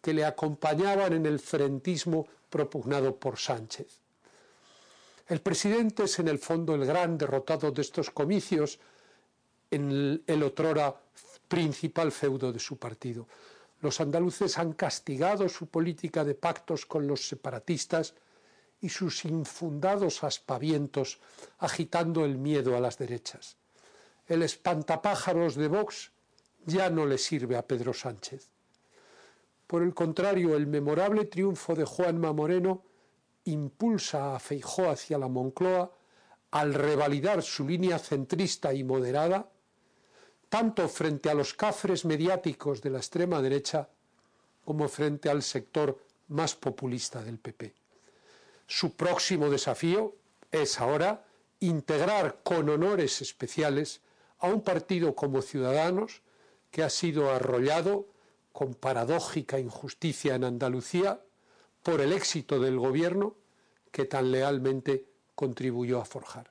Que le acompañaban en el frentismo propugnado por Sánchez. El presidente es en el fondo el gran derrotado de estos comicios en el, el otrora principal feudo de su partido. Los andaluces han castigado su política de pactos con los separatistas y sus infundados aspavientos agitando el miedo a las derechas. El espantapájaros de Vox ya no le sirve a Pedro Sánchez. Por el contrario, el memorable triunfo de Juanma Moreno impulsa a Feijó hacia la Moncloa al revalidar su línea centrista y moderada, tanto frente a los cafres mediáticos de la extrema derecha como frente al sector más populista del PP. Su próximo desafío es ahora integrar con honores especiales a un partido como Ciudadanos que ha sido arrollado con paradójica injusticia en Andalucía por el éxito del gobierno que tan lealmente contribuyó a forjar.